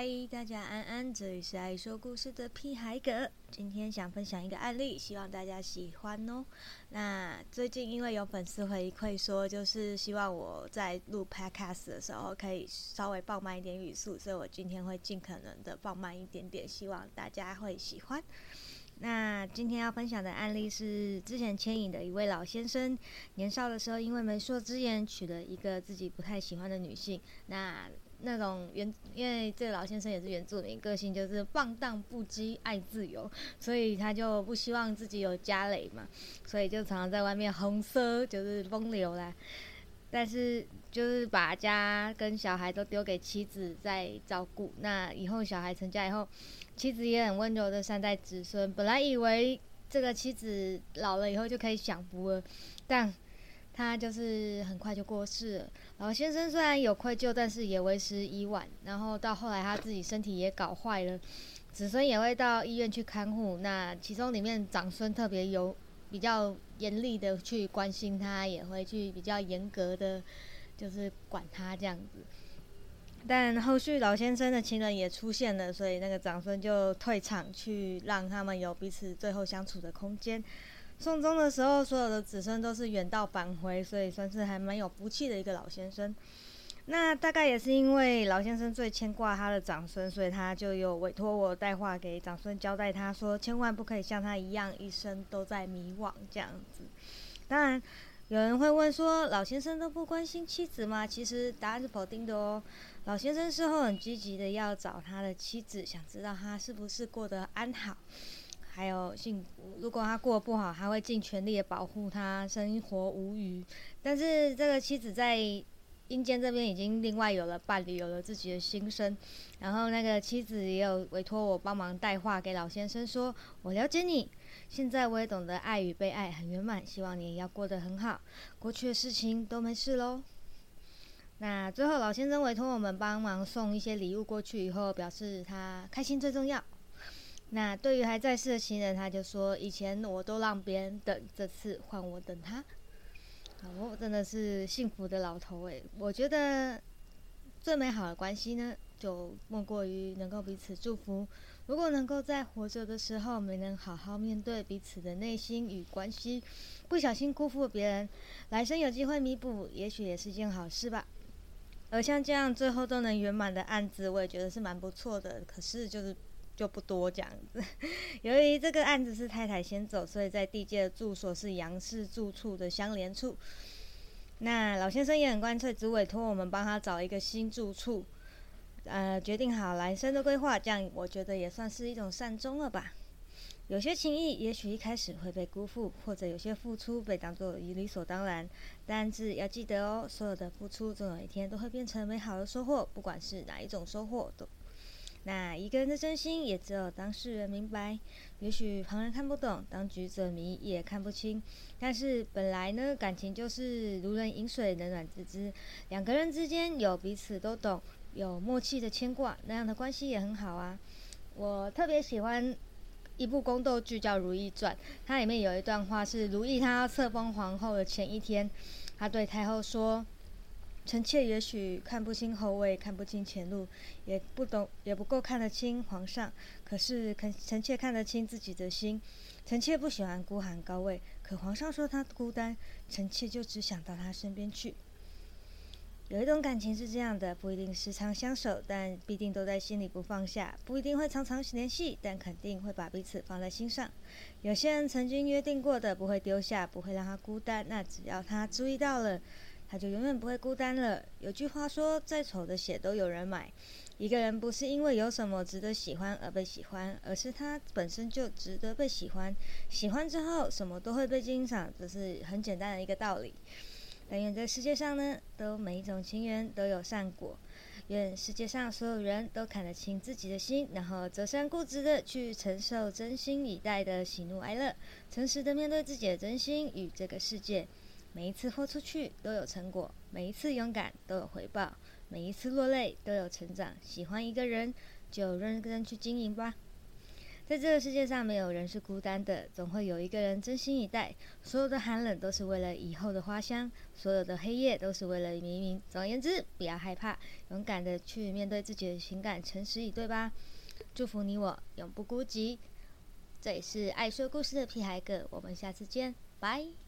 嗨，大家安安，这里是爱说故事的屁孩哥。今天想分享一个案例，希望大家喜欢哦。那最近因为有粉丝回馈说，就是希望我在录 podcast 的时候可以稍微放慢一点语速，所以我今天会尽可能的放慢一点点，希望大家会喜欢。那今天要分享的案例是之前牵引的一位老先生，年少的时候因为媒妁之言娶了一个自己不太喜欢的女性。那那种原因为这个老先生也是原住民，个性就是放荡不羁、爱自由，所以他就不希望自己有家累嘛，所以就常常在外面红色就是风流啦。但是就是把家跟小孩都丢给妻子在照顾。那以后小孩成家以后，妻子也很温柔的善待子孙。本来以为这个妻子老了以后就可以享福了，但。他就是很快就过世了。老先生虽然有愧疚，但是也为时已晚。然后到后来他自己身体也搞坏了，子孙也会到医院去看护。那其中里面长孙特别有比较严厉的去关心他，也会去比较严格的就是管他这样子。但后续老先生的情人也出现了，所以那个长孙就退场去让他们有彼此最后相处的空间。送终的时候，所有的子孙都是远道返回，所以算是还蛮有福气的一个老先生。那大概也是因为老先生最牵挂他的长孙，所以他就有委托我带话给长孙，交代他说，千万不可以像他一样，一生都在迷惘这样子。当然，有人会问说，老先生都不关心妻子吗？其实答案是否定的哦。老先生事后很积极的要找他的妻子，想知道他是不是过得安好。还有幸福，如果他过得不好，还会尽全力的保护他，生活无虞。但是这个妻子在阴间这边已经另外有了伴侣，有了自己的心声。然后那个妻子也有委托我帮忙带话给老先生，说我了解你，现在我也懂得爱与被爱很圆满，希望你也要过得很好，过去的事情都没事喽。那最后老先生委托我们帮忙送一些礼物过去以后，表示他开心最重要。那对于还在世的情人，他就说：“以前我都让别人等，这次换我等他。”我，真的是幸福的老头诶。我觉得最美好的关系呢，就莫过于能够彼此祝福。如果能够在活着的时候没能好好面对彼此的内心与关系，不小心辜负别人，来生有机会弥补，也许也是件好事吧。而像这样最后都能圆满的案子，我也觉得是蛮不错的。可是就是。就不多讲。由于这个案子是太太先走，所以在地界的住所是杨氏住处的相连处。那老先生也很干脆，只委托我们帮他找一个新住处。呃，决定好来生的规划，这样我觉得也算是一种善终了吧。有些情谊也许一开始会被辜负，或者有些付出被当作理所当然，但是要记得哦，所有的付出总有一天都会变成美好的收获，不管是哪一种收获都。那一个人的真心，也只有当事人明白。也许旁人看不懂，当局者迷也看不清。但是本来呢，感情就是如人饮水，冷暖自知。两个人之间有彼此都懂，有默契的牵挂，那样的关系也很好啊。我特别喜欢一部宫斗剧叫《如懿传》，它里面有一段话是：如懿她册封皇后的前一天，她对太后说。臣妾也许看不清后位，看不清前路，也不懂，也不够看得清皇上。可是，臣臣妾看得清自己的心。臣妾不喜欢孤寒高位，可皇上说他孤单，臣妾就只想到他身边去。有一种感情是这样的，不一定时常相守，但必定都在心里不放下；不一定会常常联系，但肯定会把彼此放在心上。有些人曾经约定过的，不会丢下，不会让他孤单，那只要他注意到了。他就永远不会孤单了。有句话说：“再丑的鞋都有人买。”一个人不是因为有什么值得喜欢而被喜欢，而是他本身就值得被喜欢。喜欢之后，什么都会被欣赏，这是很简单的一个道理。但愿这世界上呢，都每一种情缘都有善果。愿世界上所有人都看得清自己的心，然后折善固执的去承受真心以待的喜怒哀乐，诚实的面对自己的真心与这个世界。每一次豁出去都有成果，每一次勇敢都有回报，每一次落泪都有成长。喜欢一个人就认真去经营吧。在这个世界上，没有人是孤单的，总会有一个人真心以待。所有的寒冷都是为了以后的花香，所有的黑夜都是为了黎明。总而言之，不要害怕，勇敢的去面对自己的情感，诚实以对吧？祝福你我永不孤寂。这里是爱说故事的屁孩哥，我们下次见，拜。